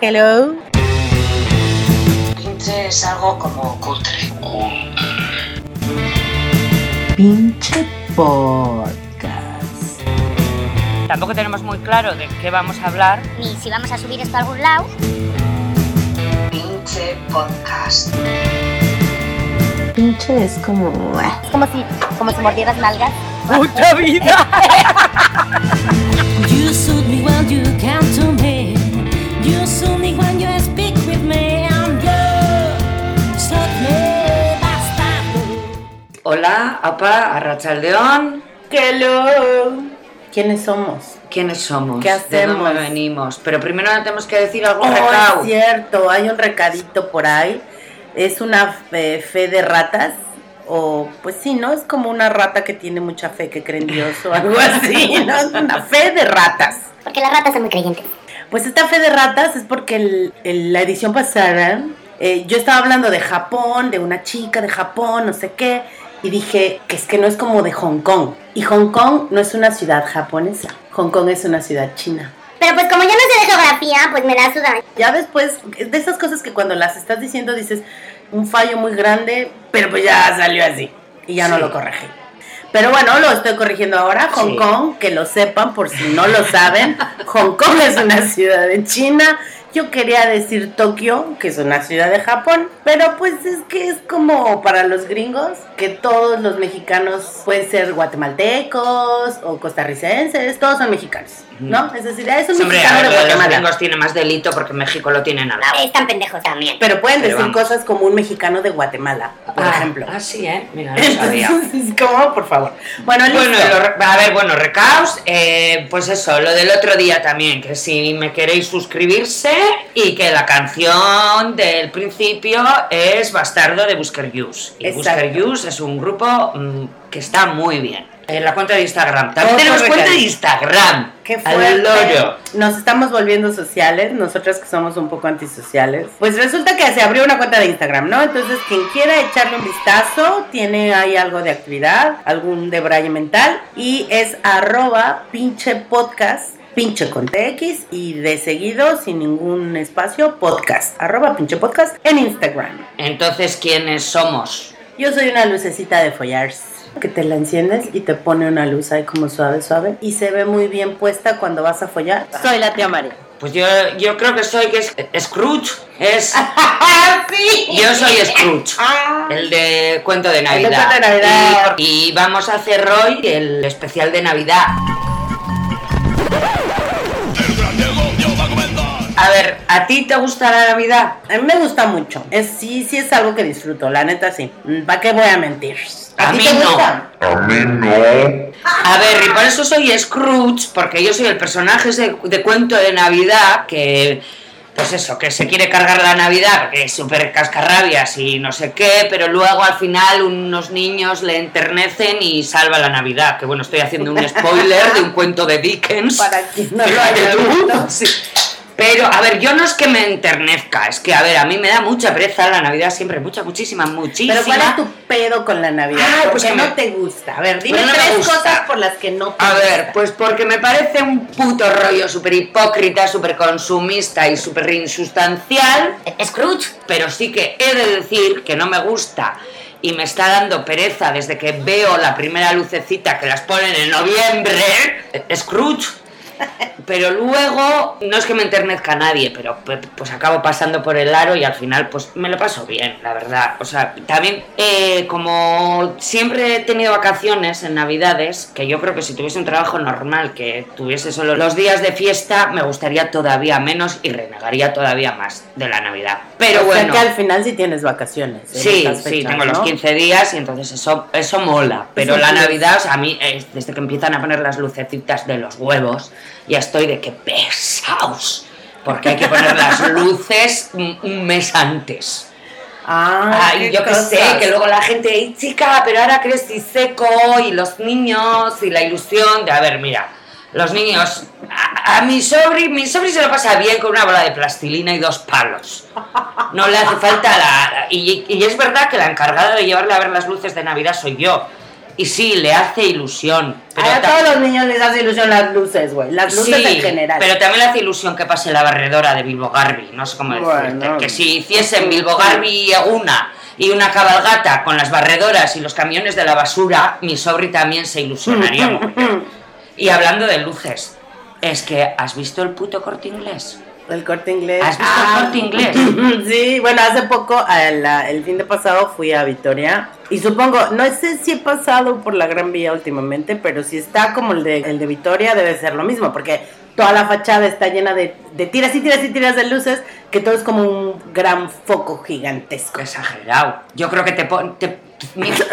Hello. Pinche es algo como cutre. Pinche podcast. Tampoco tenemos muy claro de qué vamos a hablar. ni si vamos a subir esto a algún lado. Pinche podcast. Pinche es como. Es como si, como si mordieras nalgas. ¡Puta vida! You soothe me when you to me. Hola, apa, Arrachaldeón. Hello. ¿Quiénes somos? ¿Quiénes somos? ¿Qué ¿De dónde hacemos? venimos? Pero primero tenemos que decir algún Oh, es cierto, hay un recadito por ahí. Es una eh, fe de ratas. O, pues sí, ¿no? Es como una rata que tiene mucha fe, que cree en Dios o algo así, ¿no? Es una fe de ratas. Porque las ratas son muy creyentes. Pues esta fe de ratas es porque el- el- la edición pasada eh, yo estaba hablando de Japón, de una chica de Japón, no sé qué, y dije que es que no es como de Hong Kong. Y Hong Kong no es una ciudad japonesa, Hong Kong es una ciudad china. Pero pues como yo no sé de geografía, pues me da suda. Ya después, es de esas cosas que cuando las estás diciendo dices un fallo muy grande, pero pues ya salió así y ya no lo corregí. Pero bueno, lo estoy corrigiendo ahora. Hong Sí. Kong, que lo sepan por si no lo saben, Hong Kong es una ciudad de China. Yo quería decir Tokio, que es una ciudad de Japón, pero pues es que es como para los gringos, que todos los mexicanos pueden ser guatemaltecos o costarricenses, todos son mexicanos, ¿no? Es decir, es un Sí, Hombre, a mexicano ver, de los gringos tiene más delito porque México lo tiene nada. Están pendejos también. Pero pueden Pero decir vamos. cosas como un mexicano de Guatemala, por Ah, ejemplo. Ah, sí, ¿eh? Mira, no sabía. ¿cómo? Por favor. Bueno, listo. Bueno, lo a ver, bueno, recaos, eh, pues eso, lo del otro día también, que si me queréis suscribirse y que la canción del principio es Bastardo de Busker Yus. Y Exacto. Busker Yus es un grupo mm, que está muy bien. En la cuenta de Instagram. También tenemos cuenta de. Instagram. Qué fuerte. Nos estamos volviendo sociales, nosotras que somos un poco antisociales. Pues resulta que se abrió una cuenta de Instagram, ¿no? Entonces, quien quiera echarle un vistazo, tiene ahí algo de actividad, algún debraye mental, y es arroba pinche podcast. Pinche con TX y de seguido, sin ningún espacio, podcast. Arroba pinche podcast en Instagram. Entonces, ¿quiénes somos? Yo soy una lucecita de follars que te la enciendes y te pone una luz ahí como suave, suave y se ve muy bien puesta cuando vas a follar. Soy la tía María. Pues yo, yo creo que soy que es Scrooge. Es, sí. yo soy Scrooge. El de cuento de Navidad. cuento de Navidad. Y, y vamos a hacer hoy el especial de Navidad. A ver, ¿a ti te gusta la Navidad? A mí me gusta mucho. Es, sí, sí es algo que disfruto, la neta sí. ¿Para qué voy a mentir? A ti mí te no. gusta? A ver, y por eso soy Scrooge, porque yo soy el personaje de, de cuento de Navidad que, pues eso, que se quiere cargar la Navidad, porque es súper cascarrabias y no sé qué, pero luego al final unos niños le enternecen y salva la Navidad. Que bueno, estoy haciendo un spoiler de un cuento de Dickens. Para quien no lo haya visto. Sí. Pero, a ver, yo no es que me enternezca, es que, a ver, a mí me da mucha pereza la Navidad siempre, mucha, muchísima, muchísima. Pero ¿cuál es tu pedo con la Navidad? ¿Por pues que no me- te gusta? A ver, dime Pues no tres cosas por las que no te A ver, gusta. pues porque me parece un puto rollo súper hipócrita, súper consumista y súper insustancial, Scrooge. pero sí que he de decir que no me gusta y me está dando pereza desde que veo la primera lucecita que las ponen en noviembre, Scrooge. Pero luego, no es que me enternezca a nadie, pero pe- pues acabo pasando por el aro y al final pues me lo paso bien, la verdad. O sea, también eh, como siempre he tenido vacaciones en Navidades, que yo creo que si tuviese un trabajo normal, que tuviese solo los días de fiesta, me gustaría todavía menos y renegaría todavía más de la Navidad. Pero o bueno. sea que al final sí tienes vacaciones. Sí, sí, tengo los ¿no? 15 días y entonces eso, eso mola. Pero la sí. Navidad, o sea, a mí, eh, desde que empiezan a poner las lucecitas de los huevos, ya estoy de que pesaos. Porque hay que poner las luces un, mes antes. Ah, Ay, qué yo qué sé, que luego la gente, "Ey, chica, pero ahora crecí seco y los niños y la ilusión de, a ver, mira, los niños, a, a mi sobri, mi sobri se lo pasa bien con una bola de plastilina y dos palos. No le hace falta la... Y, y es verdad que la encargada de llevarle a ver las luces de Navidad soy yo. Y sí, le hace ilusión. Pero a todos los niños les hace ilusión las luces, güey. Las luces Sí, en general. pero también le hace ilusión que pase la barredora de Bilbo Garbi, no sé cómo decirte. Bueno. que si hiciesen Bilbo Garbi una y una cabalgata con las barredoras y los camiones de la basura, mi sobri también se ilusionaría. y hablando de luces, es que ¿has visto el puto corte inglés? El corte inglés. ¿Has visto el corte inglés? Sí, bueno, hace poco, la- el fin de pasado, fui a Vitoria. Y supongo, no sé si he pasado por la Gran Vía últimamente, pero si está como el de, el de Vitoria, debe ser lo mismo, porque toda la fachada está llena de, de tiras y tiras y tiras de luces, que todo es como un gran foco gigantesco. Exagerado. Yo creo que te, pon- te,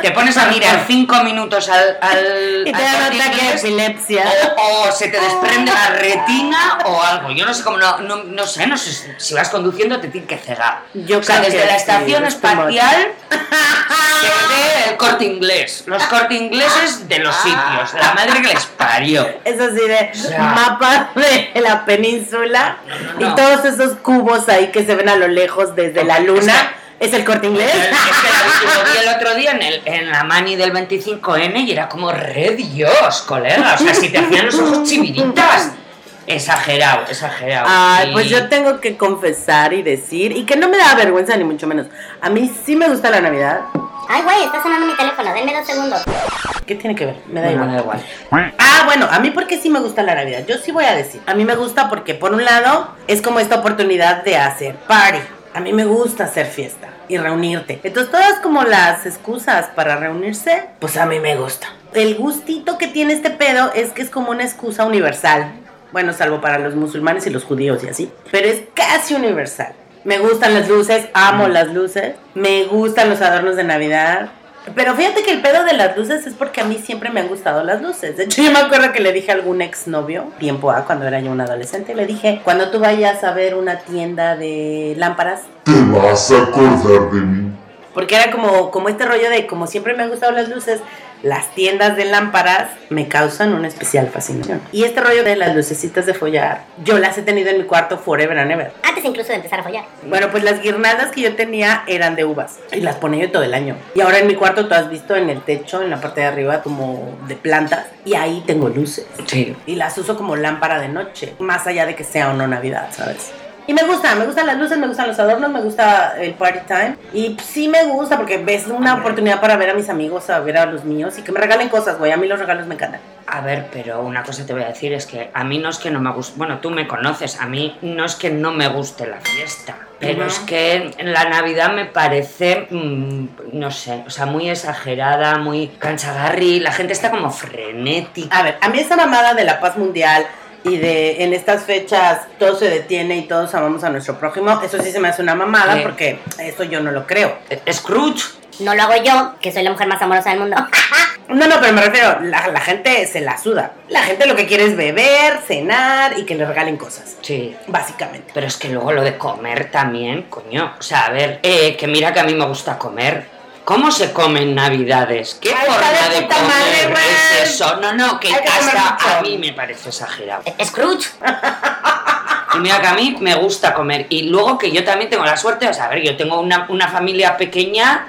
te pones a mirar cinco minutos al, al, Y te da un ataque de Inglés, epilepsia. o, o se te desprende la retina o algo. Yo no sé cómo, no, no, no sé, no sé si vas conduciendo te tiene que cegar. Yo o sea, desde que la estación espacial se ve el corte inglés. Los corte ingleses de los sitios. La madre que les parió. Es así de sea. mapa de la península no. y todos esos cubos ahí que se ven a lo lejos desde la luna. ¿Es el corte inglés? Es que la- lo vi el otro día en, el, en la mani del 25N y era como re Dios, colega. O sea, si te hacían los ojos chiviritas. Exagerado, exagerado. Ay, Y- pues yo tengo que confesar y decir, y que no me da vergüenza ni mucho menos. A mí sí me gusta la Navidad. Ay, güey, está sonando mi teléfono. Denme dos segundos. ¿Qué tiene que ver? Me da Bueno, igual. da igual. Ah, bueno, a mí porque sí me gusta la Navidad. Yo sí voy a decir. A mí me gusta porque por un lado es como esta oportunidad de hacer party. A mí me gusta hacer fiesta y reunirte. Entonces todas como las excusas para reunirse, pues a mí me gusta. El gustito que tiene este pedo es que es como una excusa universal. Bueno, salvo para los musulmanes y los judíos y así. Pero es casi universal. Me gustan las luces, amo las luces. Me gustan los adornos de Navidad. Pero fíjate que el pedo de las luces es porque a mí siempre me han gustado las luces. De hecho, yo me acuerdo que le dije a algún exnovio, tiempo A, cuando era yo un adolescente, le dije, cuando tú vayas a ver una tienda de lámparas, Te vas a acordar de mí. porque era como, como este rollo de, como siempre me han gustado las luces, las tiendas de lámparas me causan una especial fascinación. Y este rollo de las lucecitas de follar, yo las he tenido en mi cuarto forever and ever. Antes incluso de empezar a follar. Bueno, pues las guirnaldas que yo tenía eran de uvas y las ponía yo todo el año. Y ahora en mi cuarto tú has visto en el techo, en la parte de arriba, como de plantas, y ahí tengo luces. Sí. Y las uso como lámpara de noche, más allá de que sea o no Navidad, ¿sabes? Y me gusta, me gustan las luces, me gustan los adornos, me gusta el party time. Y sí me gusta porque ves una oportunidad para ver a mis amigos, a ver a los míos y que me regalen cosas, güey. A mí los regalos me encantan. A ver, pero una cosa te voy a decir es que a mí no es que no me guste, bueno, tú me conoces, a mí no es que no me guste la fiesta, pero es que la Navidad me parece, mm, no sé, o sea, muy exagerada, muy canchagarri, la gente está como frenética. A ver, a mí esa mamada de la paz mundial y de en estas fechas todo se detiene y todos amamos a nuestro prójimo, eso sí se me hace una mamada Sí. porque eso yo no lo creo. Scrooge, No lo hago yo, que soy la mujer más amorosa del mundo. No, no, pero me refiero, la, la gente se la suda. La gente lo que quiere es beber, cenar y que le regalen cosas, sí. básicamente. Pero es que luego lo de comer también, coño. O sea, a ver, eh, que mira que a mí me gusta comer. ¿Cómo se comen navidades? ¿Qué Ay, forma de comer madre, es eso? No, no, que que hasta a mí me parece exagerado. Scrooge. Y mira que a mí me gusta comer. Y luego que yo también tengo la suerte, o sea, a ver, yo tengo una, una familia pequeña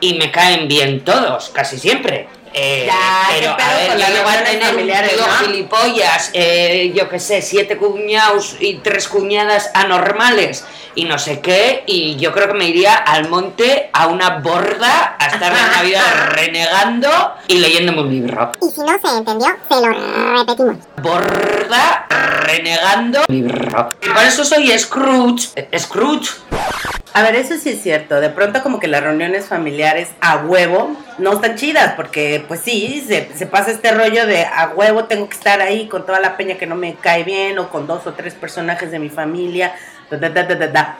y me caen bien todos, casi siempre. Eh, Ya, pero a ver, yo las llego a tener familiares, tío ¿no? gilipollas, eh, yo qué sé, siete cuñados y tres cuñadas anormales y no sé qué, y yo creo que me iría al monte a una borda a estar la Navidad renegando y leyéndome un libro. Y si no se entendió, se lo repetimos. borda renegando libro. Y por eso soy Scrooge. Scrooge. A ver, eso sí es cierto. De pronto como que las reuniones familiares a huevo no están chidas porque pues sí, se, se pasa este rollo de a huevo tengo que estar ahí con toda la peña que no me cae bien o con dos o tres personajes de mi familia.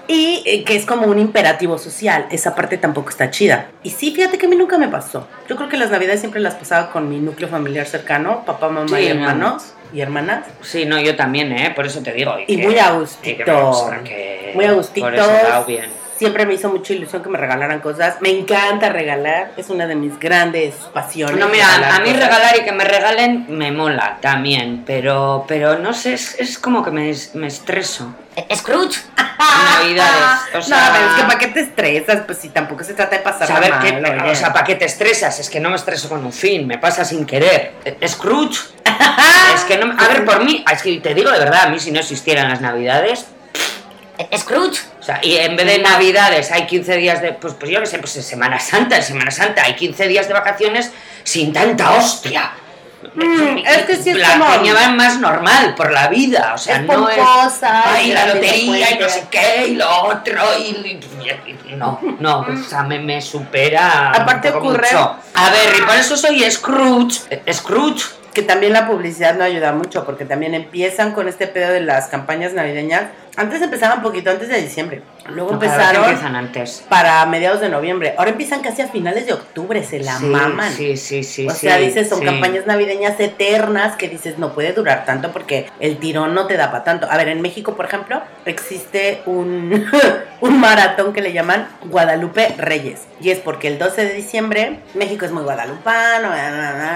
Y eh, que es como un imperativo social. Esa parte tampoco está chida. Y sí, fíjate que a mí nunca me pasó. Yo creo que las navidades siempre las pasaba con mi núcleo familiar cercano, papá, mamá Sí, y no. hermanos y hermanas. Sí, no, yo también, ¿eh? Por eso te digo. Y que- muy a que- gustito. sea, que Muy a gustito. Por eso está bien. Siempre me hizo mucha ilusión que me regalaran cosas. Me encanta regalar. Es una de mis grandes pasiones. No, mira, a mí cosas. regalar y que me regalen me mola también, pero, pero no sé, es, es como que me, me estreso. Scrooge. Navidades. O sea, no, pero es que ¿para qué te estresas? Pues si tampoco se trata de pasar Saber mal, oye. o sea, ¿para qué te estresas? Es que no me estreso con un fin, me pasa sin querer. Scrooge, es que no me- A ver, por mí, es que te digo de verdad, a mí si no existieran las navidades, Scrooge. O sea, y en vez de navidades hay 15 días de, pues, pues yo qué sé, pues en Semana Santa, en Semana Santa hay 15 días de vacaciones sin tanta hostia. Mm, es que sí es la como- peña va más normal por la vida, o sea, Es no es ay, la lotería y no sé qué y lo otro y, no, no, o sea, me, me supera Aparte ocurre- mucho. A ver, y por eso soy Scrooge, Scrooge. Que también la publicidad no ayuda mucho, porque también empiezan con este pedo de las campañas navideñas. Antes empezaban un poquito antes de diciembre. Luego No, empezaron empiezan antes. para mediados de noviembre. Ahora empiezan casi a finales de octubre, se la Sí, maman. Sí, sí, sí. o sí, sea, dices, son sí. campañas navideñas eternas que dices, no puede durar tanto porque el tirón no te da para tanto. A ver, en México, por ejemplo, existe un, un maratón que le llaman Guadalupe Reyes. Y es porque el 12 de diciembre, México es muy guadalupano,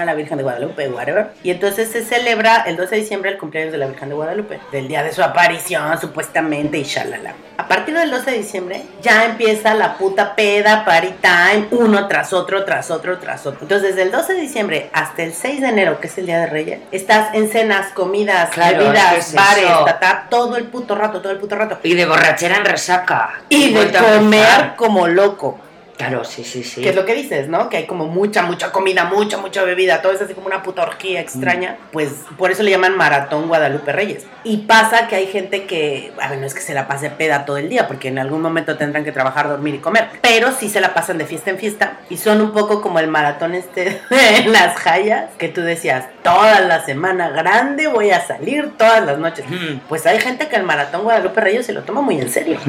la Virgen de Guadalupe, whatever. Y entonces se celebra el 12 de diciembre el cumpleaños de la Virgen de Guadalupe, del día de su aparición, supuestamente, y shalala. A partir del 12 de diciembre ya empieza la puta peda, party time, uno tras otro, tras otro, tras otro. Entonces, desde el 12 de diciembre hasta el 6 de enero, que es el día de Reyes, estás en cenas, comidas, Claro, bebidas, es bares, tatá, todo el puto rato, todo el puto rato. Y de borrachera en resaca. Y de Vuelta a comer como loco. Claro, sí, sí, sí. Que es lo que dices, ¿no? Que hay como mucha, mucha comida, mucha, mucha bebida, todo es así como una puta orgía extraña. Mm. Pues por eso le llaman Maratón Guadalupe Reyes. Y pasa que hay gente que, a ver, no es que se la pase peda todo el día, porque en algún momento tendrán que trabajar, dormir y comer, pero sí se la pasan de fiesta en fiesta y son un poco como el maratón este de las jayas, que tú decías, toda la semana grande voy a salir todas las noches. Mm. Pues hay gente que el Maratón Guadalupe Reyes se lo toma muy en serio.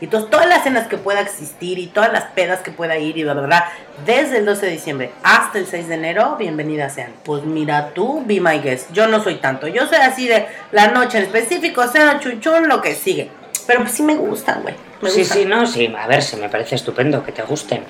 Y entonces todas las cenas que pueda existir y todas las pedas que pueda ir y bla, bla, bla, desde el 12 de diciembre hasta el 6 de enero, bienvenidas sean. Pues mira tú, be my guest. Yo no soy tanto. Yo soy así de la noche en específico, cena, chuchón, lo que sigue. Pero pues sí me gustan, güey. Sí, sí, no, sí. A ver, se me parece estupendo que te gusten.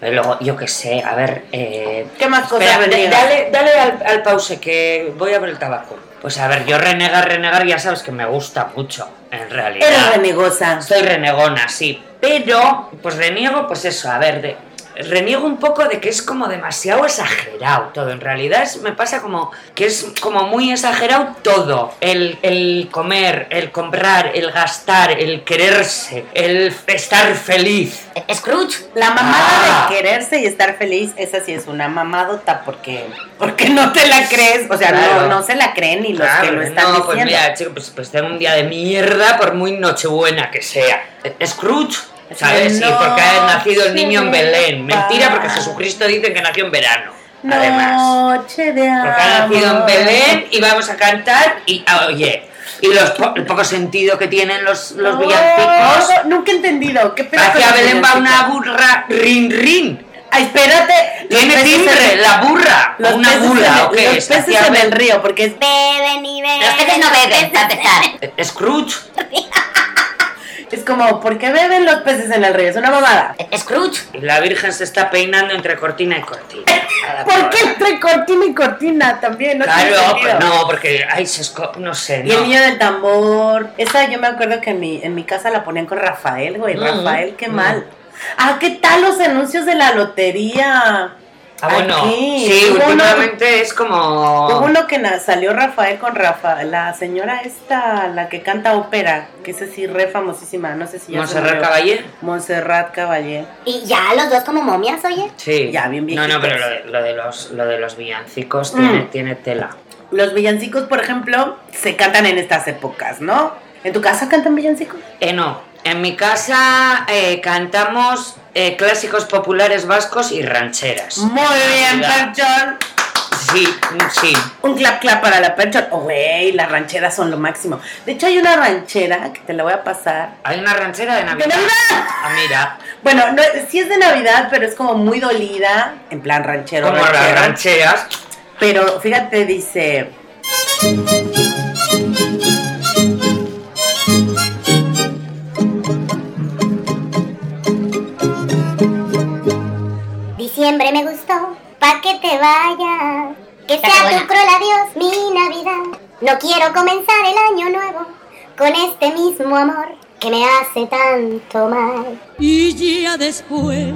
Pero Luego, yo qué sé, a ver. Eh... ¿Qué más cosas espera, reniegas? dale dale al, al pause que voy a ver el tabaco. Pues a ver, yo renegar, renegar, ya sabes que me gusta mucho, en realidad. Eres renegosa. Soy renegona, sí. Pero, pues reniego, pues eso, a ver, de, reniego un poco de que es como demasiado exagerado todo. En realidad es- me pasa como que es como muy exagerado todo. El, el comer, el comprar, el gastar, el quererse, el estar feliz. Scrooge. La mamada Ah. de quererse y estar feliz, esa sí es una mamadota porque, porque no te la crees. O sea, Claro. no, no se la creen ni los que lo están no, pues mira, chico, pues, pues tengo un día de mierda por muy nochebuena que sea. Scrooge, ¿sabes? Sí, porque ha nacido el niño en Belén. Mentira, porque Jesucristo dice que nació en verano. Además. Noche de Porque ha nacido en amor. Belén y vamos a cantar y ah, oye, y los po- el poco sentido que tienen los, los No, villancicos. no, nunca he entendido. ¿Qué pedo Hacia los Belén va una burra rin rin. Ay, espérate. los Tiene peces timbre, la burra. Los una peces bula, en, ¿o qué Los es? peces Hacia en el río, porque es, Beben y beben. Los peces no beben, para empezar. Scrooge. es como, ¿por qué beben los peces en el río? Es una mamada. Scrooge. Y la Virgen se está peinando entre cortina y cortina. ¿Por qué entre cortina y cortina también? No Claro, pues no, porque ay, se no sé, Y el niño del tambor. Esa yo me acuerdo que en mi, en mi casa la ponían con Rafael, güey. Mm, Rafael, qué mm. mal. Ah, ¿qué tal los anuncios de la lotería? Ah, bueno, Aquí. sí, Hubo uno- últimamente es como Hubo uno que salió Rafael con Rafa, la señora esta, la que canta ópera, que es así re famosísima, no sé si ya se Montserrat. Caballé. Montserrat Caballé. Y ya los dos como momias, oye. Sí. Ya, bien No, no, viejitos. pero lo de, lo de los, lo de los villancicos Mm. tiene, tiene tela. Los villancicos, por ejemplo, se cantan en estas épocas, ¿no? ¿En tu casa cantan villancicos? Eh, no, en mi casa eh, cantamos eh, clásicos populares vascos y rancheras. Muy bien, Ya. Perchón. Sí, sí. Un clap clap para la Perchón. Oh, güey, las rancheras son lo máximo. De hecho, hay una ranchera que te la voy a pasar. Hay una ranchera de Navidad. Navidad! Ah, mira, Bueno, no, sí es de Navidad, pero es como muy dolida, en plan ranchero. como las rancheras. Pero fíjate, dice. Diciembre me gustó, pa' que te vayas. Que sea tu cruel adiós mi Navidad. No quiero comenzar el año nuevo con este mismo amor que me hace tanto mal. Y ya después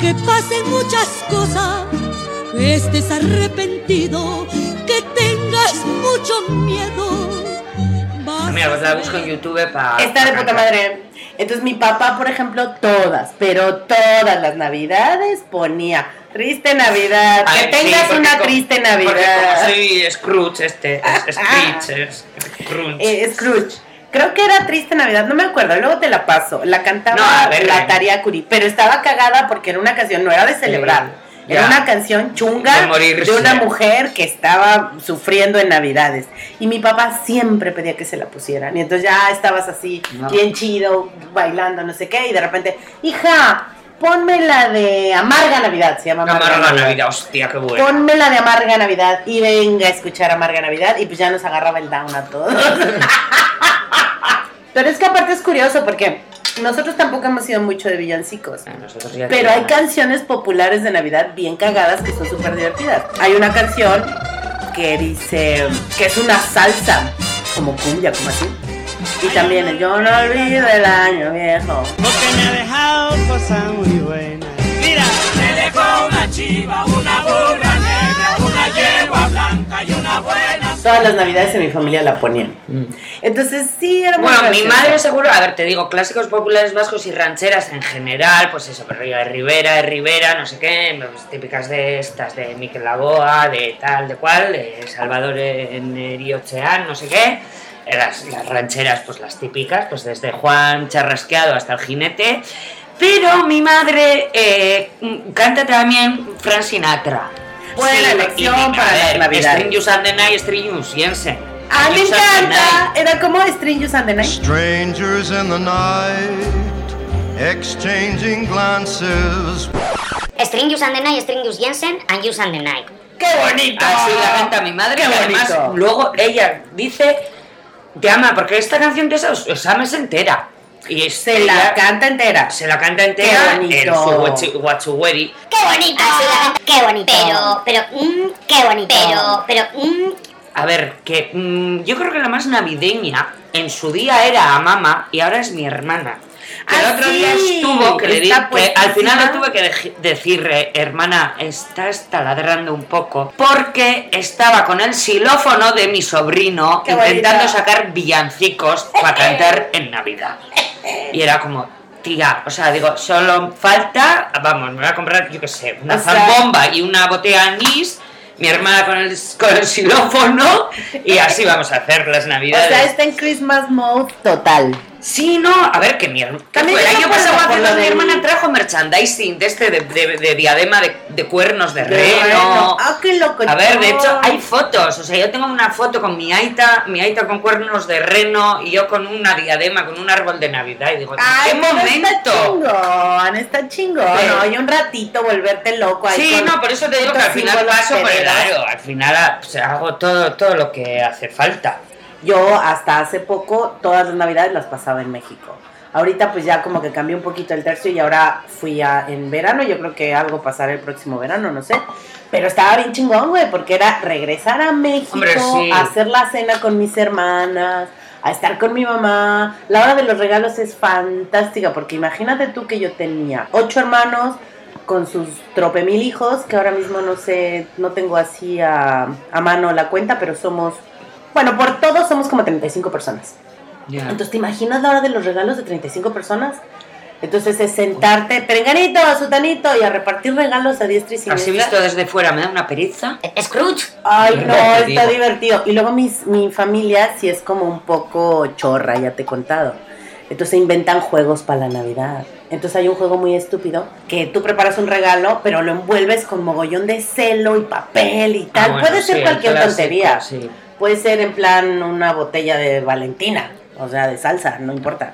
que pasen muchas cosas, que estés arrepentido, que tengas mucho miedo. Mira, pues a la busco en YouTube para. Está de puta madre. Entonces mi papá, por ejemplo, todas, pero todas las navidades ponía triste Navidad, que tengas una como- triste Porque como Navidad. soy Scrooge, este. Es, Screech, es Scrooge. Eh, Scrooge. Creo que era Triste Navidad, no me acuerdo, luego te la paso. La cantaba No, a ver, la eh. Taria Curi, pero estaba cagada porque era una canción, no era de celebrar. Sí, Era una canción chunga De una mujer que estaba sufriendo en Navidades. Y mi papá siempre pedía que se la pusieran. Y entonces ya estabas así, No. bien chido, bailando, no sé qué. Y de repente, hija, ponme la de Amarga Navidad, se llama Amarga Navidad, hostia, qué bueno. Ponme la de Amarga Navidad y venga a escuchar Amarga Navidad y pues ya nos agarraba el down a todos. Pero es que aparte es curioso porque nosotros tampoco hemos sido mucho de villancicos. Ah, nosotros ya Pero hay canciones populares de Navidad bien cagadas que son súper divertidas. Hay una canción que dice que es una salsa, como cumbia, como así. Y también el Yo no olvido el año viejo. porque me ha dejado cosas muy buenas. Mira, me dejó una chiva, una burra negra, una yegua blanca y una buena. Todas las navidades en mi familia la ponían. Entonces sí, era muy Mm. Bueno, mi madre seguro, a ver, te digo, clásicos populares vascos y rancheras en general, pues eso, pero de Rivera, de Rivera, no sé qué, pues, típicas de estas, de Miquel Laboa, de tal, de cual, de Salvador en Eriochean, no sé qué. Las, las rancheras, pues las típicas, pues desde Juan Charrasqueado hasta el jinete. Pero mi madre eh, canta también Frank Sinatra. Buena elección y- para a las ver, navidades. String and the Night, String Jensen. A mí me encanta. Era como Strangers and the Night. Strangers in the night, exchanging glances. String Yous and the Night, String Yous Jensen and Yous and the Night. ¡Qué bonito! Así la canta mi madre Qué y además bonito. luego ella dice te ama porque esta canción de esa esa es entera y es- Se la ella canta entera. se la canta entera Qué en su Wachuweri ¡Qué bonito! ¡Qué bonito! Pero, pero, mm, qué bonito. Pero, pero, mm, a ver que mm, yo creo que la más navideña en su día era a mamá y ahora es mi hermana que el Ah, otro día estuvo que, le di- que al final le tuve que dej- decir eh, hermana estás taladrando un poco porque estaba con el xilófono de mi sobrino Qué intentando bonita. sacar villancicos para cantar en Navidad y era como tía o sea digo solo falta vamos me voy a comprar yo qué sé una O sea- zambomba y una botella de anís mi hermana con el, con el xilófono y así vamos a hacer las O navidades sea, está en Christmas mode total. Sí, no, a ver, que mi hermana. También El año por pasado por mi hermana trajo merchandising de este de, de- de diadema de, de cuernos de reno. Ah, qué loco. A ver, de hecho, hay fotos. O sea, yo tengo una foto con mi aita, mi aita con cuernos de reno y yo con una diadema, con un árbol de Navidad. Y digo, ¿en Ay, qué momento? Está chingón, está chingón. Sí. No, y un ratito volverte loco ahí. Sí, con no, por eso te digo que al final paso, pederas. claro, al final pues, hago todo, todo lo que hace falta. Yo hasta hace poco todas las navidades las pasaba en México. Ahorita pues ya como que cambié un poquito el tercio y ahora fui a, en verano, yo creo que algo pasará el próximo verano, no sé. Pero estaba bien chingón, güey, porque era regresar a México, Hombre, sí. a hacer la cena con mis hermanas, a estar con mi mamá. La hora de los regalos es fantástica, porque imagínate tú que yo tenía ocho hermanos con sus trope mil hijos, que ahora mismo no sé, no tengo así a, a mano la cuenta, pero somos, bueno, por todos somos como 35 personas. Entonces, ¿te imaginas la hora de los regalos de 35 personas? Entonces es sentarte, perenganito, sutanito, y a repartir regalos a diestra y Así siniestra. visto desde fuera me da una pereza. Scrooge. Ay, no, está digo. divertido. Y luego mis, mi familia sí es como un poco chorra, ya te he contado. Entonces inventan juegos para la Navidad. Entonces hay un juego muy estúpido que tú preparas un regalo, pero lo envuelves con mogollón de celo y papel y tal. Ah, bueno, Puede ser sí, cualquier clásico, tontería. sí. Puede ser en plan una botella de Valentina, o sea, de salsa, no importa.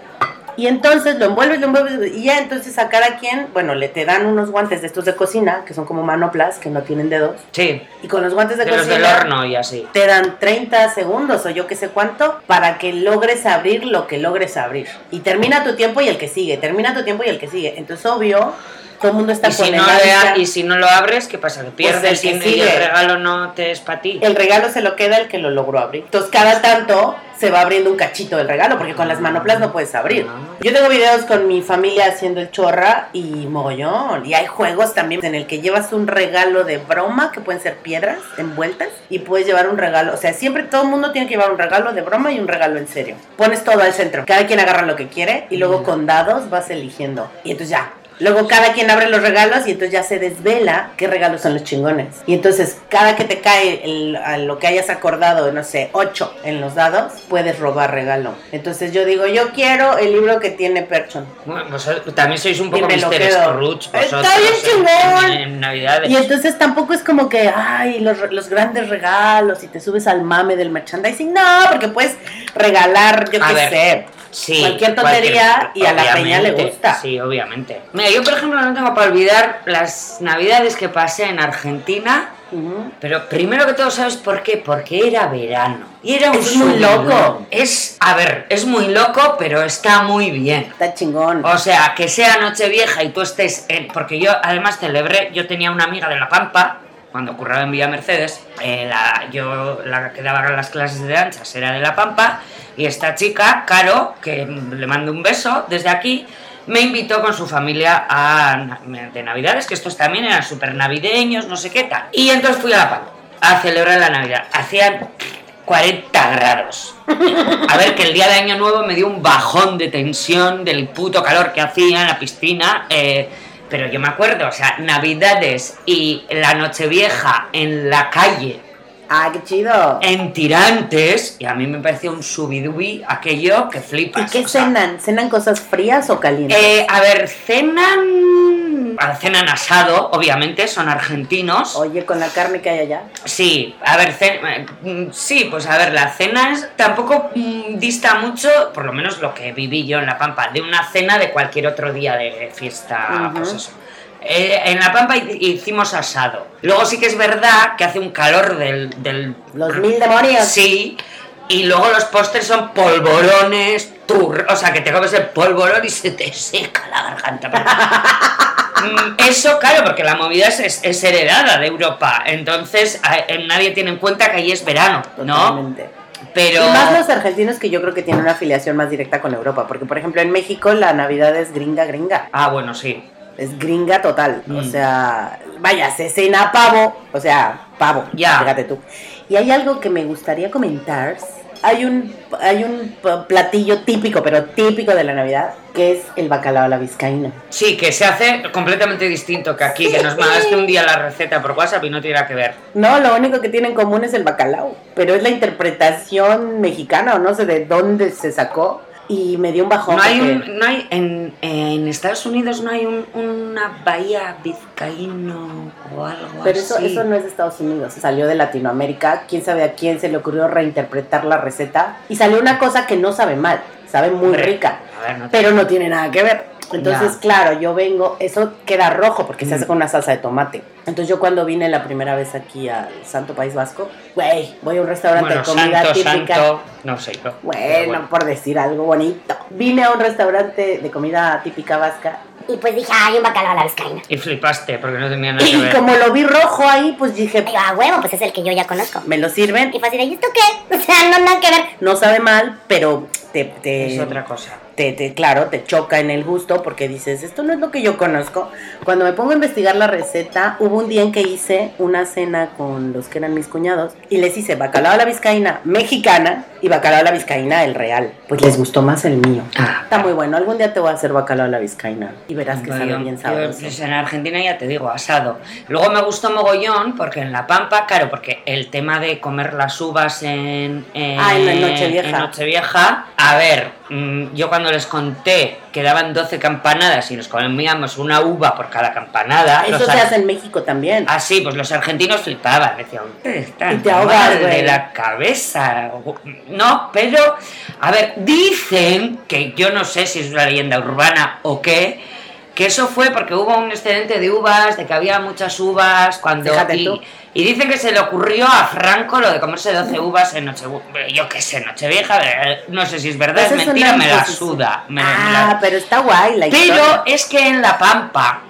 Y entonces lo envuelves, lo envuelves, y ya entonces a cada quien, bueno, le te dan unos guantes de estos de cocina, que son como manoplas, que no tienen dedos. Sí, Y con los guantes de, de los cocina del horno y así. te dan 30 segundos o yo qué sé cuánto para que logres abrir lo que logres abrir. Y termina tu tiempo y el que sigue, termina tu tiempo y el que sigue. Entonces, obvio, todo el mundo está Y si, no el le y si no lo abres, ¿qué pasa? ¿Que pierdes el que y, el regalo no te es para ti? El regalo se lo queda el que lo logró abrir. Entonces, cada tanto se va abriendo un cachito del regalo, porque con las manoplas no puedes abrir. Yo tengo videos con mi familia haciendo el chorra y mogollón. Y hay juegos también en el que llevas un regalo de broma, que pueden ser piedras envueltas, y puedes llevar un regalo. O sea, siempre todo el mundo tiene que llevar un regalo de broma y un regalo en serio. Pones todo al centro. Cada quien agarra lo que quiere y luego con dados vas eligiendo. Y entonces ya, Luego cada quien abre los regalos y entonces ya se desvela qué regalos son los chingones. Y entonces cada que te cae el- a lo que hayas acordado, no sé, 8 en los dados, puedes robar regalo. Entonces yo digo, yo quiero el libro que tiene Perchon. Bueno, vosotros también sois un poco Mr. Scrooge. Está bien en- chingón. En, en Navidades. Y entonces tampoco es como que, ay, los, los grandes regalos y te subes al mame del merchandising. No, porque puedes regalar, yo qué sé, Sí, cualquier tontería y a la peña le gusta. Sí, obviamente. Mira, yo por ejemplo no tengo para olvidar las navidades que pasé en Argentina. Ujú. Pero primero que todo, ¿sabes por qué? Porque era verano. Y era un Es muy loco. Es, a ver, es muy loco, pero está muy bien. Está chingón. O sea, que sea Nochevieja y tú estés en... Porque yo además celebré, yo tenía una amiga de La Pampa, cuando curraba en Villa Mercedes, eh, yo la que daba las clases de anchas era de La Pampa, y esta chica, Caro, que le mando un beso desde aquí, me invitó con su familia a de Navidades, que estos también eran súper navideños, no sé qué tal. Y entonces fui a La Pampa a celebrar la Navidad. Hacían 40 grados. A ver, que el día de Año Nuevo me dio un bajón de tensión del puto calor que hacía en la piscina. eh, pero yo me acuerdo, o sea, Navidades y la Nochevieja en la calle, Ah, qué chido. en tirantes, y a mí me pareció un subidubi aquello que ¿Y flipas. qué o sea, cenan? ¿Cenan cosas frías o calientes? eh, a ver, cenan. Cenan asado, obviamente, son argentinos. Oye, con la carne que hay allá. Sí, a ver, ce- eh, sí, pues a ver, la cena es- tampoco mm, dista mucho, por lo menos lo que viví yo en La Pampa, de una cena de cualquier otro día de fiesta, Ujú. pues eso. Eh, en La Pampa hi- hicimos asado. Luego sí que es verdad que hace un calor del... del Los mil demonios. Sí, y luego los postres son polvorones, tur, o sea, que te comes el polvorón y se te seca la garganta. Mm, Eso, claro, porque la movida es, es- heredada de Europa, entonces nadie tiene en cuenta que ahí es verano, ¿no? Totalmente. Pero Y más los argentinos que yo creo que tienen una afiliación más directa con Europa. Porque, por ejemplo, en México la Navidad es gringa, gringa. Ah, bueno, sí. Es gringa total. O Mm. sea, vaya, se cena pavo. O sea, pavo. Ya. Fíjate tú. Y hay algo que me gustaría comentar. Hay un, hay un platillo típico, pero típico de la Navidad, que es el bacalao a la vizcaína. Sí, que se hace completamente distinto que aquí, que nos mandaste un día la receta por WhatsApp y no tiene nada que ver. No, lo único que tiene en común es el bacalao, pero es la interpretación mexicana o no sé de dónde se sacó y me dio un bajón. No hay, porque- un, no hay en, en Estados Unidos no hay un- una bahía vizcaíno o algo Pero eso, así. eso no es de Estados Unidos, salió de Latinoamérica. Quién sabe a quién se le ocurrió reinterpretar la receta y salió una cosa que no sabe mal, sabe muy Hombre, rica, ver, no pero no tiene nada que ver. Entonces, Ya. claro, yo vengo, eso queda rojo porque se hace Mm. con una salsa de tomate. Entonces, yo cuando vine la primera vez aquí al Santo País Vasco, güey, voy a un restaurante bueno, de comida santo, típica. santo, no sé yo. pero Bueno, por decir algo bonito. Vine a un restaurante de comida típica vasca Y pues dije, ay, un bacalao a la vizcaína. Y flipaste porque no tenía nada que y ver. como lo vi rojo ahí, pues dije, a huevo, pues es el que yo ya conozco. me lo sirven. Y fue así de, ¿y esto qué? O sea, no nada que ver. No sabe mal, pero te, te, Es otra cosa. Te, te- claro, te choca en el gusto porque dices, esto no es lo que yo conozco. Cuando me pongo a investigar la receta, hubo un día en que hice una cena con los que eran mis cuñados y les hice bacalao a la vizcaína mexicana y bacalao a la vizcaína el real. Pues les gustó más el mío. Ah, Está muy bueno. Algún día te voy a hacer bacalao a la vizcaína y verás que Bueno, sabe bien sabroso. pues, en Argentina ya te digo, asado. Luego me gustó mogollón porque en La Pampa, claro, porque el tema de comer las uvas en, en, Ah, en Nochevieja. en Nochevieja, a ver, yo cuando les conté que daban 12 campanadas y nos comíamos una uva por cada campanada. Eso se hace en México también. Ah, sí, pues los argentinos flipaban, decían, ustedes están Y te ahogas, mal de la cabeza. No, pero, a ver, dicen, que yo no sé si es una leyenda urbana o qué, que eso fue porque hubo un excedente de uvas, de que había muchas uvas, cuando... Fíjate y, tú. Y dicen que se le ocurrió a Franco lo de comerse 12 uvas en Noche... Yo qué sé, Nochevieja, eh, no sé si es verdad, Esa es mentira, me la suda. me- me ah, la- pero está guay la pero historia. es que en La Pampa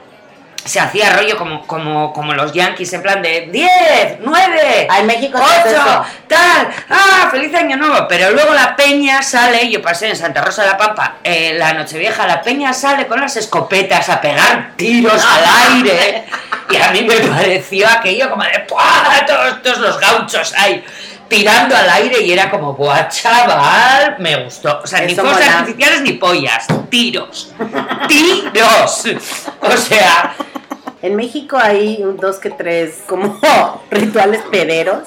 se hacía rollo como, como, como los yankees, en plan de 10, 9, Ah, en México se hace 8, eso. tal, ah, feliz año nuevo. Pero luego la peña sale, yo pasé en Santa Rosa de la Pampa, eh, la Nochevieja, la peña sale con las escopetas a pegar tiros al aire. Y a mí me pareció aquello como de ¡puah! Todos, todos los gauchos ahí tirando al aire y era como, ¡buah, chaval! Me gustó. O sea, ni Eso mola. artificiales ni pollas, tiros. ¡Tiros! O sea, En México hay dos que tres como rituales pederos.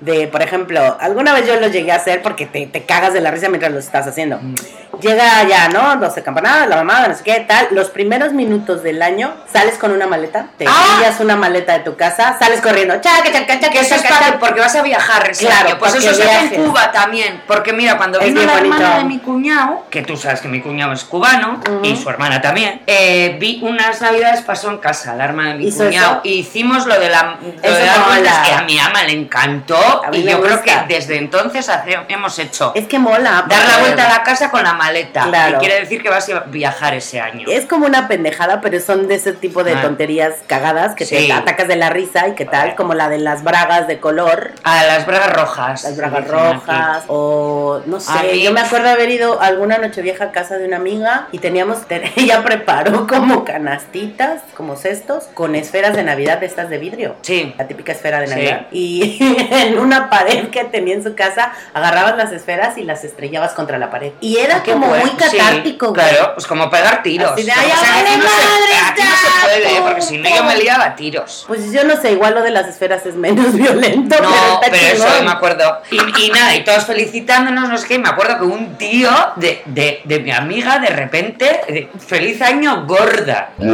De, por ejemplo, alguna vez yo los llegué a hacer porque te, te cagas de la risa mientras los estás haciendo. Mm. Llega ya, ¿no? 12 campanadas, la mamada, no sé qué, tal. Los primeros minutos del año sales con una maleta, te Ah. pillas una maleta de tu casa, sales corriendo, chaca, chaca, chaca, que eso es chaca, padre chaca. porque vas a viajar ese Claro, año. Pues eso se hace en. Cuba también. Porque mira, cuando Es vino la bonito. hermana de mi cuñado, que tú sabes que mi cuñado es cubano y su hermana también, eh, vi unas navidades pasó en casa, la hermana de mi ¿Hizo cuñado. eso? y hicimos lo de la lo de mola. vueltas, que a mi ama le encantó. Y yo creo que desde entonces hace- hemos hecho Es que mola. dar la vuelta a la casa con la maleta. Claro. Y quiere decir que vas a viajar ese año. Es como una pendejada, pero son de ese tipo de Ah. tonterías cagadas que Sí. te atacas de la risa y que tal, como la de las bragas de color. A las bragas rojas. Las bragas aquí. rojas, o no sé. mí- Yo me acuerdo haber ido alguna nochevieja a casa de una amiga y teníamos, te- ella preparó como canastitas, como cestos, con esferas de Navidad de estas de vidrio. Sí. La típica esfera de Sí. Navidad. Y en una pared que tenía en su casa, agarrabas las esferas y las estrellabas contra la pared. Y era Ah, como bueno. muy catártico, Sí, güey. Claro, pues como pegar tiros. Así de, "Ay, es que vale aquí no se- madre, aquí no se puede, porque si no yo me pum". liaba a tiros. Pues yo no sé, igual lo de las esferas es menos violento. No, pero eso me acuerdo. Y, y nada, y todos felicitándonos, no sé qué. Me acuerdo que un tío de, de, de mi amiga, de repente, de, feliz año gorda. Dice,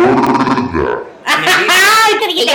¡Ay, qué dijiste!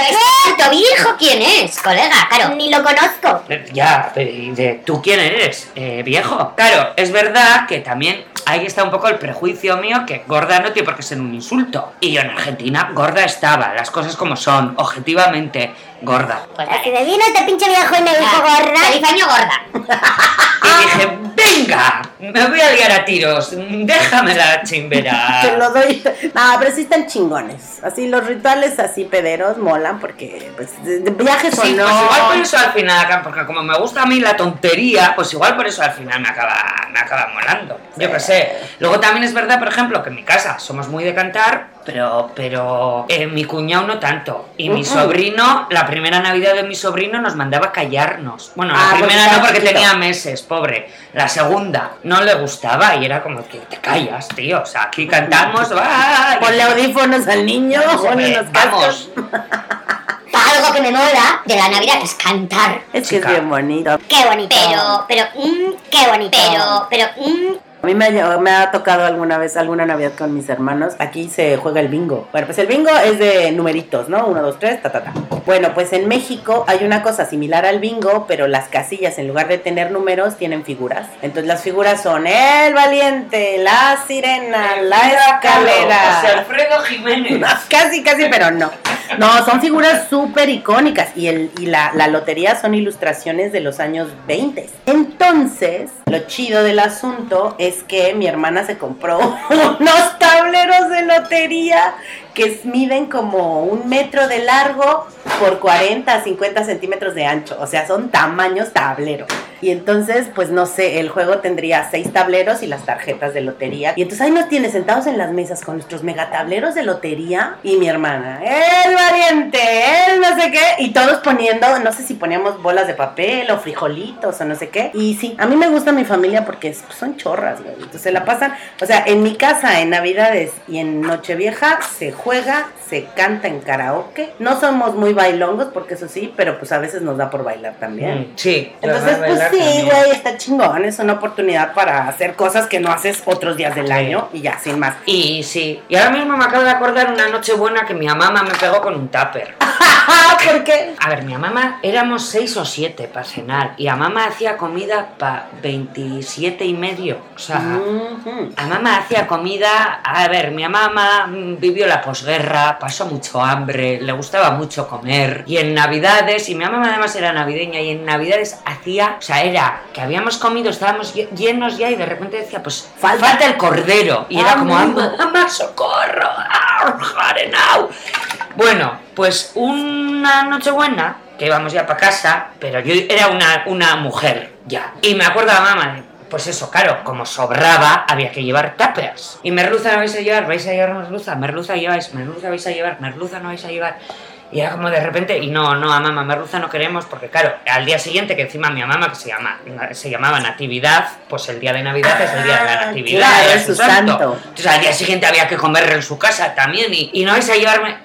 ¿Tu viejo quién es, colega? Claro, ni lo conozco. Ya, pero ¿y de, ¿tú quién eres? Eh, viejo. Claro, es verdad que también ahí está un poco el prejuicio mío que gorda no tiene por qué ser un insulto. Y yo en Argentina, gorda estaba, las cosas como son, objetivamente, gorda. Pues así de vino este pinche viejo y me dijo gorda. Feliz año gorda. Y dije, venga, me voy a liar a tiros, déjame la chimbera. Te lo doy. No, pero sí están chingones. Así los rituales así pederos molan porque pues de, de viajes Sí, o no. pues igual por eso al final, acá, porque como me gusta a mí la tontería, pues igual por eso al final me acaba, me acaba molando. Yo qué sé. Luego también es verdad, por ejemplo, que en mi casa somos muy de cantar, pero, pero eh, mi cuñado no tanto. Y mi sobrino, la primera Navidad de mi sobrino nos mandaba callarnos. Bueno, Ah, la porque primera estaba no porque chiquito. tenía meses, pobre. La segunda no le gustaba y era como que te callas, tío. O sea, aquí cantamos, va. Ponle audífonos al niño, ponle unos Vamos. cascos. Algo que me mola de la Navidad es cantar. Es que es Chica. bien bonito. Qué bonito. Pero, pero, mm, qué bonito. Pero, pero, mm, A mí me ha, me ha tocado alguna vez, alguna Navidad con mis hermanos. Aquí se juega el bingo. Bueno, pues el bingo es de numeritos, ¿no? Uno, dos, tres, ta, ta, ta. Bueno, pues en México hay una cosa similar al bingo, pero las casillas, en lugar de tener números, tienen figuras. Entonces las figuras son el valiente, la sirena, la escalera. José Alfredo Jiménez. Casi, casi, pero no. No, son figuras súper icónicas y, el, y la, la lotería son ilustraciones de los años 20. Entonces, lo chido del asunto es que mi hermana se compró unos tableros de lotería que miden como un metro de largo por 40 50 centímetros de ancho. O sea, son tamaños tablero. Y entonces, pues no sé, el juego tendría seis tableros y las tarjetas de lotería. Y entonces ahí nos tiene sentados en las mesas con nuestros megatableros de lotería y mi hermana, el valiente, el no sé qué. Y todos poniendo, no sé si poníamos bolas de papel o frijolitos o no sé qué. Y sí, a mí me gusta mi familia porque es- son chorras, güey. Entonces la pasan, o sea, en mi casa, en Navidades y en Nochevieja, se juega, se canta en karaoke. No somos muy bailongos porque eso sí, pero pues a veces nos da por bailar también. Mm, Sí. Entonces, pues sí, güey, está chingón. Es una oportunidad para hacer cosas que no haces otros días del Sí. año y ya, sin más. Y sí. Y ahora mismo me acabo de acordar una noche buena que mi mamá me pegó con un tupper. ¿Por qué? A ver, mi mamá éramos seis o siete para cenar y a mamá hacía comida para 27 y medio. O sea, Ujú. a mamá hacía comida. A ver, mi mamá mm, vivió la posguerra, pasó mucho hambre, le gustaba mucho comer. Y en Navidades, y mi mamá además era navideña, y en Navidades hacía, o sea, era que habíamos comido, estábamos lle- llenos ya, y de repente decía, pues falta, el cordero. Y era como, mamá, socorro, ah, jarenau. Bueno, pues una Nochebuena, que íbamos ya para casa, pero yo era una, una mujer ya. Y me acuerdo a la mamá de, pues eso, claro, como sobraba, había que llevar tuppers. Y merluza no vais a llevar, vais a llevar merluza, merluza lleváis, merluza vais a llevar, merluza no vais a llevar. Y era como de repente, y no, no, a mamá, merluza no queremos, porque claro, al día siguiente, que encima mi mamá, que se, llama, se llamaba Natividad, pues el día de Navidad es el día de la Ah, Natividad, claro, era es su santo. Entonces al día siguiente había que comerlo en su casa también, y, y no vais a llevarme,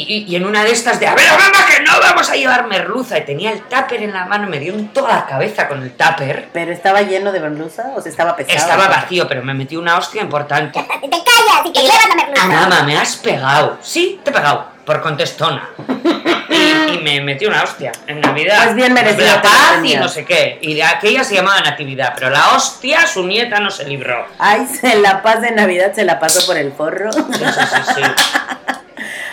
y, y- en una de estas de, a ver, mamá, que no vamos a llevar merluza, y tenía el tupper en la mano, me dio en toda la cabeza con el tupper. ¿Pero estaba lleno de merluza o se estaba pesado? Estaba vacío, pero me metí una hostia importante. Te callas y te llevas la merluza. Mamá, me has pegado. Sí, te he pegado. Por contestona. Y, y me metí una hostia en Navidad. Pues bien merecido La paz y no sé qué. Y de aquella se llamaba Natividad. Pero la hostia, su nieta no se libró. Ay, se la paz de Navidad se la pasó por el forro. Sí, sí, sí, sí.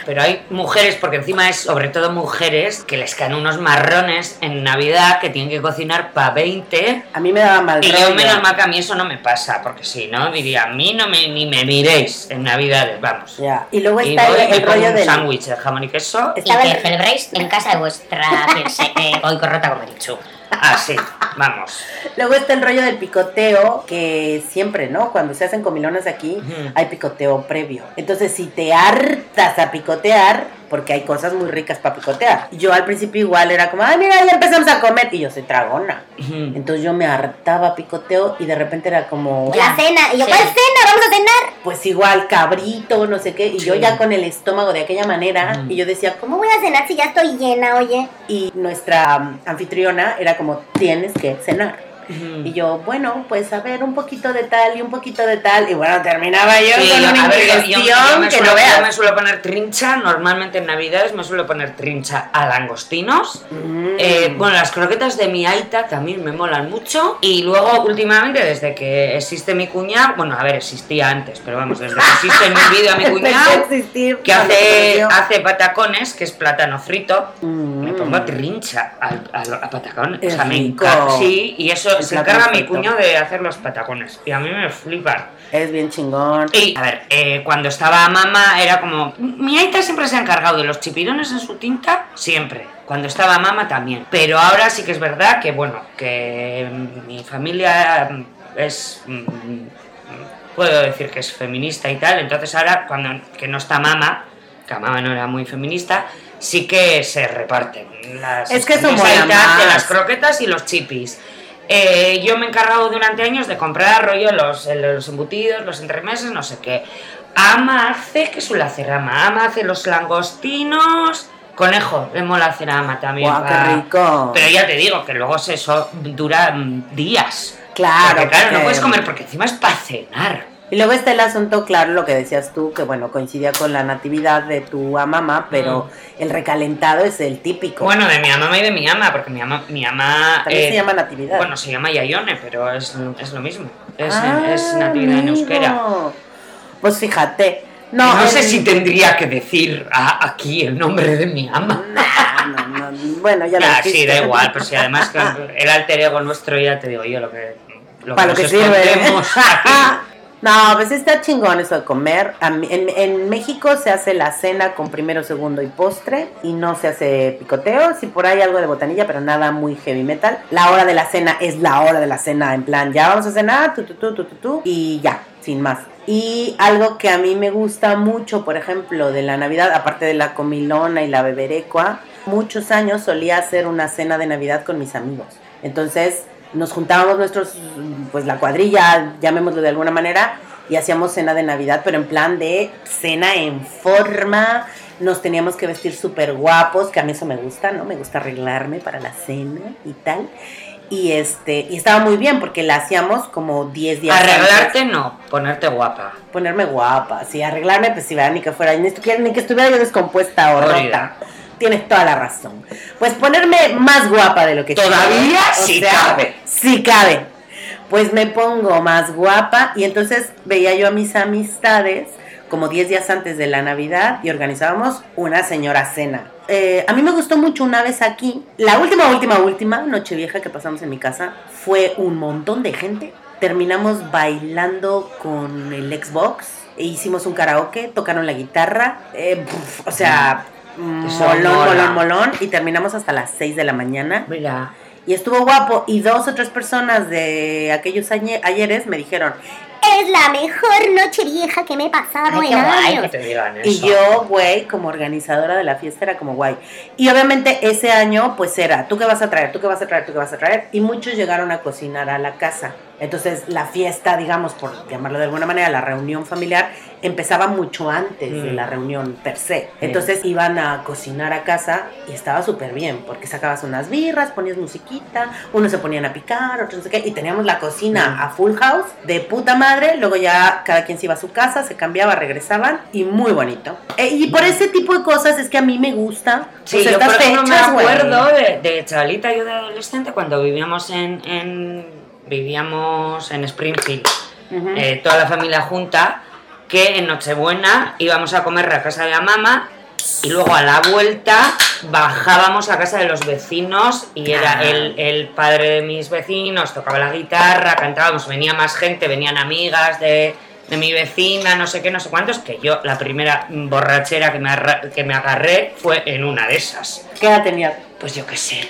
Pero hay mujeres, porque encima es sobre todo mujeres, que les caen unos marrones en Navidad que tienen que cocinar para 20 A mí me daba mal Y yo, menos mal que a mí eso no me pasa, porque si no, diría, a mí no me, ni me miréis en Navidades, vamos. Ya. Y luego Y está voy el, y me el pongo rollo un del... sándwich de jamón y queso. Y que el- celebréis en casa de vuestra hoy corrota como he dicho. Así, vamos. Luego está el rollo del picoteo, que siempre, ¿no? Cuando se hacen comilonas aquí, hay picoteo previo. Entonces, si te hartas a picotear, porque hay cosas muy ricas para picotear. Yo al principio igual era como, ay, mira, ya empezamos a comer. Y yo soy tragona. Entonces yo me hartaba a picoteo y de repente era como, La cena. Y yo, Sí. ¿cuál cena? ¿Vamos a cenar? pues igual, cabrito, no sé qué. Y yo ya con el estómago de aquella manera. Y yo decía, ¿cómo ¿Cómo voy a cenar si ya estoy llena, oye? y nuestra um, anfitriona era como, tienes que cenar. Y yo, bueno, pues a ver, un poquito de tal y un poquito de tal. Y bueno, terminaba yo Sí, con una a ver, yo- yo, indigestión yo que suelo, no yo veas. me suelo poner trincha, normalmente en Navidades me suelo poner trincha a langostinos. Mm. Eh, bueno, las croquetas de mi aita también me molan mucho. Y luego, últimamente, desde que existe mi cuñado, bueno, a ver, existía antes, pero vamos, desde que existe en mi vida mi Empezó a cuñado, existir que hace, hace patacones, que es plátano frito, Mm. me pongo trincha al, al- a patacones. Es o sea, me encanta. Sí, y eso Se plátano encarga mi cuñado de hacer los patacones. Y a mí me flipan. Es bien chingón. Y, a ver, eh, cuando estaba mamá era como... Mi aita siempre se ha encargado de los chipirones en su tinta, siempre. Cuando estaba mamá también. Pero ahora sí que es verdad que, bueno, que mi familia es... mm, Puedo decir que es feminista y tal. Entonces ahora, cuando que no está mamá, que mamá no era muy feminista, sí que se reparten las Es que aitas de las croquetas y los chipis. Eh, yo me he encargado durante años de comprar rollo los, los embutidos, los entremeses, no sé qué. Ama hace, ¿qué suele hacer Ama? Ama hace los langostinos. Conejo, le mola hacer Ama también. Guau, qué rico. Pero ya te digo que luego eso dura mm, días. Claro, Porque, claro, no puedes comer porque encima es para cenar. Y luego está el asunto, claro, lo que decías tú, que bueno, coincidía con la natividad de tu mamá, pero el recalentado es el típico. Bueno, de mi mamá y de mi ama, porque mi ama, mi ama También eh, se llama natividad. Bueno, se llama Yayone, pero es, es lo mismo. Es, Ah, es natividad en euskera. Pues fíjate. No, No, no sé el- si tendría que decir a- aquí el nombre de mi ama. Nah, no, no, Bueno, ya lo Ah, sí, da igual, pero si además el alter ego nuestro ya te digo yo lo que, lo Para lo que sirve. No, pues está chingón eso de comer. En, en México se hace la cena con primero, segundo y postre y no se hace picoteo. Si por ahí algo de botanilla, pero nada muy heavy metal. La hora de la cena es la hora de la cena, en plan, ya vamos a cenar, tu, tu, y ya, sin más. Y algo que a mí me gusta mucho, por ejemplo, de la Navidad, aparte de la comilona y la beberecua, muchos años solía hacer una cena de Navidad con mis amigos. Entonces nos juntábamos nuestros, pues la cuadrilla, llamémoslo de alguna manera, y hacíamos cena de Navidad, pero en plan de cena en forma. Nos teníamos que vestir súper guapos, que a mí eso me gusta, ¿no? Me gusta arreglarme para la cena y tal. Y este, y estaba muy bien porque la hacíamos como 10 días antes. Arreglarte no, ponerte guapa. Ponerme guapa, sí, arreglarme, pues si ¿verdad? ni que fuera, ni, siquiera- ni que estuviera yo descompuesta o rota. Tienes toda la razón. Pues ponerme más guapa de lo que Todavía soy, sí cabe. Sí cabe. Pues me pongo más guapa y entonces veía yo a mis amistades como 10 días antes de la Navidad y organizábamos una señora cena. Eh, a mí me gustó mucho una vez aquí, la última, última, última Nochevieja que pasamos en mi casa fue un montón de gente. Terminamos bailando con el Xbox e hicimos un karaoke, tocaron la guitarra, eh, puf, o sea, molón, molón, molón. Y terminamos hasta las 6 de la mañana. Mira. Y estuvo guapo. Y dos o tres personas de aquellos ayeres me dijeron, Es la mejor noche vieja que me he pasado Ay, en años. que te digan eso. Y yo, güey, como organizadora de la fiesta era como guay. Y obviamente ese año, pues era, ¿tú qué vas a traer? ¿Tú qué vas a traer? ¿Tú qué vas a traer? Y muchos llegaron a cocinar a la casa. Entonces la fiesta, digamos, por llamarlo de alguna manera, la reunión familiar, empezaba mucho antes de Mm. la reunión per se. Entonces iban a cocinar a casa y estaba súper bien, porque sacabas unas birras, ponías musiquita, unos se ponían a picar, otros no sé qué, y teníamos la cocina Mm. a full house, de puta madre, luego ya cada quien se iba a su casa, se cambiaba, regresaban, y muy bonito. Eh, y por ese tipo de cosas es que a mí me gusta. Sí, pues, yo estas por me fechas, güey. acuerdo de, de chavalita yo de adolescente cuando vivíamos en, en- vivíamos en Springfield, Ujú. eh, toda la familia junta, que en Nochebuena íbamos a comer a casa de la mamá y luego a la vuelta bajábamos a casa de los vecinos y era Ah. el, el padre de mis vecinos, tocaba la guitarra, cantábamos, venía más gente, venían amigas de, de mi vecina, no sé qué, no sé cuántos, que yo la primera borrachera que me, arra- que me agarré fue en una de esas. ¿Qué edad tenía? Pues yo qué sé,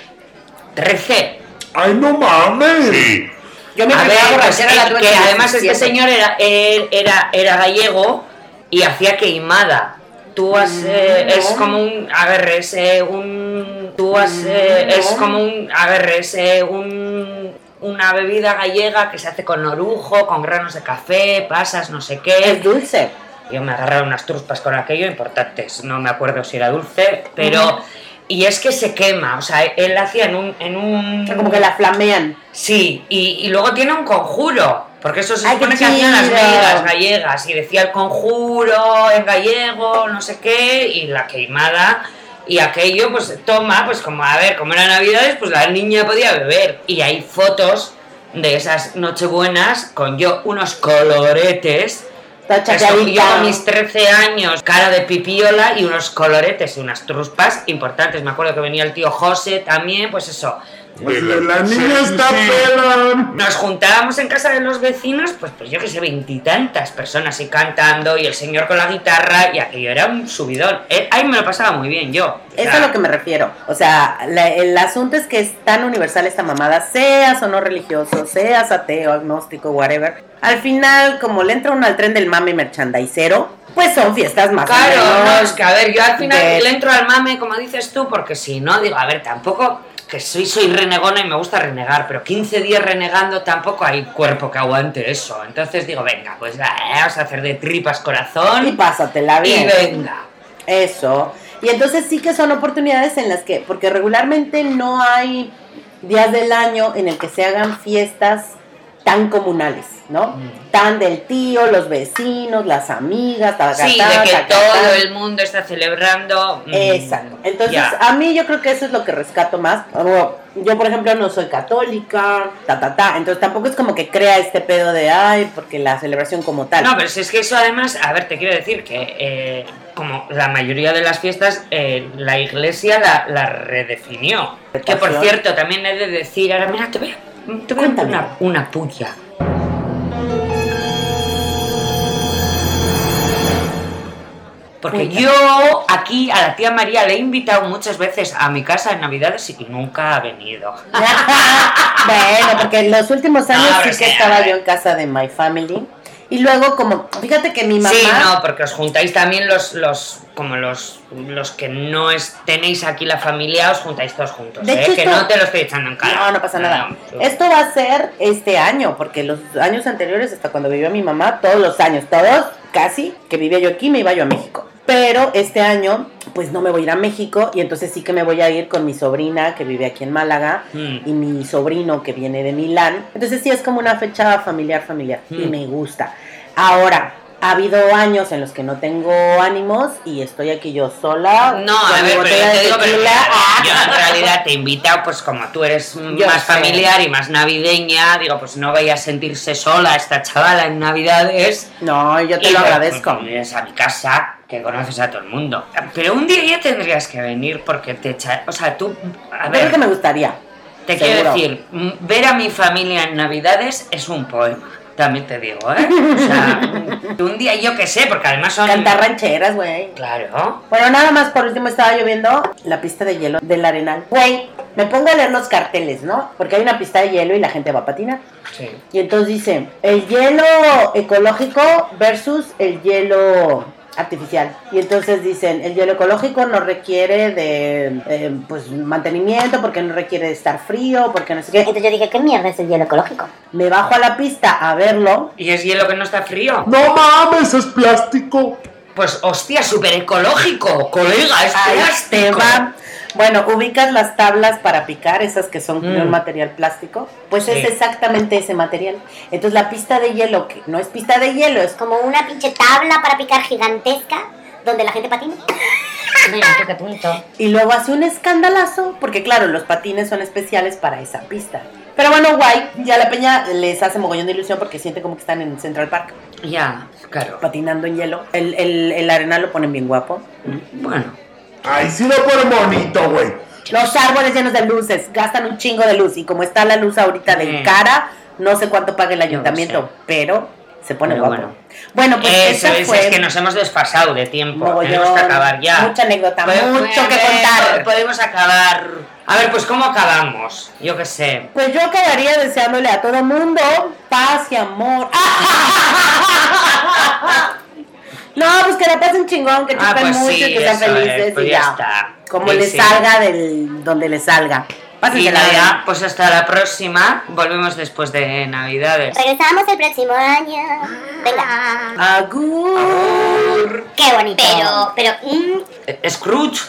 13. ¡Ay, no mames! Yo mi A ver, pues, la eh, tuve que además este 17. señor era, era, era gallego y hacía queimada. Tú has, eh, no. es como un, a ver, es eh, un, tú has, eh, no. es como un, a ver, es eh, un, una bebida gallega que se hace con orujo, con granos de café, pasas, no sé Es qué. dulce. Yo me agarraron unas truspas con aquello importantes, no me acuerdo si era dulce, pero... Y es que se quema, o sea, él hacía en un... En un Como que la flamean. Sí, y, y luego tiene un conjuro, porque eso se Ay, supone que hacían las medidas gallegas, y decía el conjuro en gallego, no sé qué, y la queimada, y aquello, pues toma, pues como, a ver, como eran navidades, pues la niña podía beber, y hay fotos de esas nochebuenas con yo unos coloretes, Está chapeadita. con mis 13 años, cara de pipiola y unos coloretes y unas truspas importantes. Me acuerdo que venía el tío José también, pues eso. Pues la niña está pelón. Nos juntábamos en casa de los vecinos, pues, pues yo que sé, veintitantas personas y cantando y el señor con la guitarra y aquello era un subidón. Eh, ahí me lo pasaba muy bien yo. Eso es a lo que me refiero. O sea, la- el asunto es que es tan universal esta mamada, seas o no religioso, seas ateo, agnóstico, whatever. Al final, como le entra uno al tren del mame merchandisero, pues son fiestas más Claro, no, es que a ver, yo al final de- le entro al mame, como dices tú, porque si no, digo, a ver, tampoco que soy, soy renegona y me gusta renegar, pero 15 días renegando tampoco hay cuerpo que aguante eso. Entonces digo, venga, pues va, vamos a hacer de tripas corazón Y pásatela y bien. venga. Eso. Y entonces sí que son oportunidades en las que, porque regularmente no hay días del año en el que se hagan fiestas tan comunales, ¿no? Mm. Tan del tío, los vecinos, las amigas, tacatá, Sí, de que todo el mundo está celebrando. mm, Exacto. Entonces, a mí yo creo que eso es lo que rescato más. Como, Yo, por ejemplo, no soy católica, ta, ta, ta. Entonces, tampoco es como que crea este pedo de, ay, porque la celebración como tal. No, pero si es que eso además, a ver, te quiero decir que eh, como la mayoría de las fiestas, eh, la iglesia la, la redefinió. Que por cierto, también he de decir, ahora mira, te voy a, te voy a una, una puya. Porque yo aquí a la tía María le he invitado muchas veces a mi casa en Navidades y nunca ha venido. bueno, porque en los últimos años No, sí que estaba yo en casa de My Family. Y luego, como, fíjate que mi mamá. Sí, no, porque os juntáis también los, los como los, los que no es, tenéis aquí la familia, os juntáis todos juntos, De ¿eh? hecho, que esto- no te lo estoy echando en cara. No, no pasa nada. No. Esto va a ser este año, porque los años anteriores, hasta cuando vivió mi mamá, todos los años, todos, casi, que vivía yo aquí, me iba yo a México. Pero este año, pues no me voy a ir a México y entonces sí que me voy a ir con mi sobrina que vive aquí en Málaga Mm. y mi sobrino que viene de Milán. Entonces sí es como una fecha familiar, familiar y Mm. me gusta. Ahora, ha habido años en los que no tengo ánimos y estoy aquí yo sola. No, a ver, pero yo te digo, pero yo en realidad te he invitado, pues como tú eres Yo más sé. familiar y más navideña, digo, pues no vaya a sentirse sola esta chavala en Navidades. No, yo te Y lo agradezco. pues, vienes a mi casa, que conoces a todo el mundo. Pero un día ya tendrías que venir porque te echa... O sea, tú... A Yo creo ver, que me gustaría. te seguro. quiero decir, ver a mi familia en Navidades es un poema. También te digo, ¿eh? O sea, un día yo que sé, porque además son... Cantar rancheras, güey. Claro. Bueno, nada más por último estaba lloviendo la pista de hielo del Arenal. Güey, me pongo a leer los carteles, ¿no? Porque hay una pista de hielo y la gente va a patinar. Sí. Y entonces dice, el hielo ecológico versus el hielo artificial. Y entonces dicen, el hielo ecológico no requiere de eh, pues mantenimiento, porque no requiere de estar frío, porque no sé qué. Entonces yo dije, ¿qué mierda es el hielo ecológico? Me bajo a la pista a verlo. ¿Y es hielo que no está frío? No mames, es plástico. Pues hostia, súper ecológico, colega, es Ahí te plástico. va. Bueno, ubicas las tablas para picar, esas que son de un Mm. material plástico. Pues Sí. es exactamente ese material. Entonces la pista de hielo, que no es pista de hielo, es Como una pinche tabla para picar gigantesca donde la gente patina. Mira, qué bonito. Y luego hace un escandalazo, porque claro, los patines son especiales para esa pista. Pero bueno, guay, ya la peña les hace mogollón de ilusión porque siente como que están en Central Park, Ya, claro. patinando en hielo. El, el, el arenal lo ponen bien guapo. Bueno, Ay, sí lo ponen bonito, güey. Los árboles llenos de luces, gastan un chingo de luz. Y como está la luz ahorita de Sí. cara, no sé cuánto paga el ayuntamiento, pero se pone Pero guapo. Bueno, pues eso esa es, fue es que nos hemos desfasado de tiempo. mogollón, Tenemos que acabar ya. mucha anécdota, Pues, mucho que contar. Podemos acabar. A ver, pues ¿cómo acabamos? Yo qué sé. Pues yo acabaría deseándole a todo mundo paz y amor. No, pues que la pasen chingón, que Ah, chupen pues mucho sí, y que sean es, felices pues y ya ya. está. Como Sí, les sí. salga del donde les salga. Y Pásensela nada, bien. pues hasta la próxima. Volvemos después de Navidades. Regresamos el próximo año. Venga. Agur. Qué bonito. Pero, pero, mm, Eh, Scrooge.